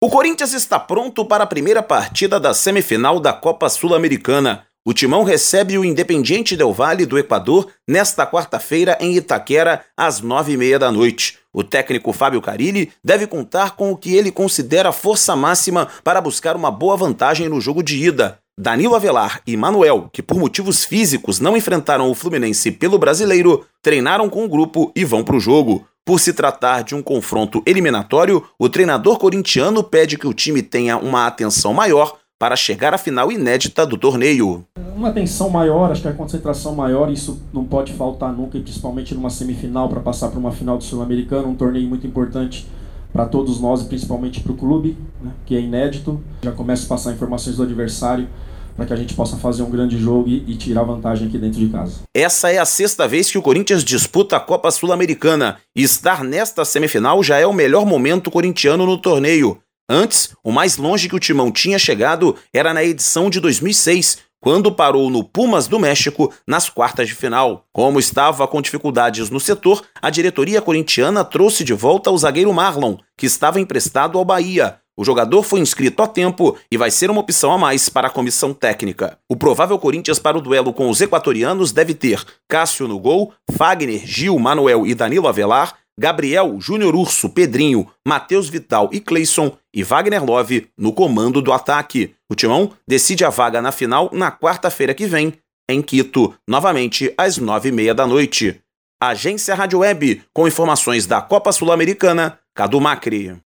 O Corinthians está pronto para a primeira partida da semifinal da Copa Sul-Americana. O Timão recebe o Independiente Del Valle do Equador nesta quarta-feira em Itaquera, às nove e meia da noite. O técnico Fábio Carilli deve contar com o que ele considera força máxima para buscar uma boa vantagem no jogo de ida. Danilo Avelar e Manuel, que por motivos físicos não enfrentaram o Fluminense pelo brasileiro, treinaram com o grupo e vão para o jogo. Por se tratar de um confronto eliminatório, o treinador corintiano pede que o time tenha uma atenção maior para chegar à final inédita do torneio. Uma atenção maior, acho que a concentração maior, isso não pode faltar nunca, principalmente numa semifinal para passar para uma final do Sul-Americano, um torneio muito importante para todos nós e principalmente para o clube, né, que é inédito. Já começo a passar informações do adversário para que a gente possa fazer um grande jogo e, e, tirar vantagem aqui dentro de casa. Essa é a sexta vez que o Corinthians disputa a Copa Sul-Americana estar nesta semifinal já é o melhor momento corintiano no torneio. Antes, o mais longe que o Timão tinha chegado era na edição de 2006, quando parou no Pumas do México nas quartas de final. Como estava com dificuldades no setor, a diretoria corintiana trouxe de volta o zagueiro Marlon, que estava emprestado ao Bahia, o jogador foi inscrito a tempo e vai ser uma opção a mais para a comissão técnica. O provável Corinthians para o duelo com os equatorianos deve ter Cássio no gol, Fagner, Gil, Manuel e Danilo Avelar, Gabriel, Júnior Urso, Pedrinho, Matheus Vital e Cleison e Wagner Love no comando do ataque. O Timão decide a vaga na final na quarta-feira que vem, em Quito, novamente às nove e meia da noite. Agência Rádio Web, com informações da Copa Sul-Americana, Cadu Macri.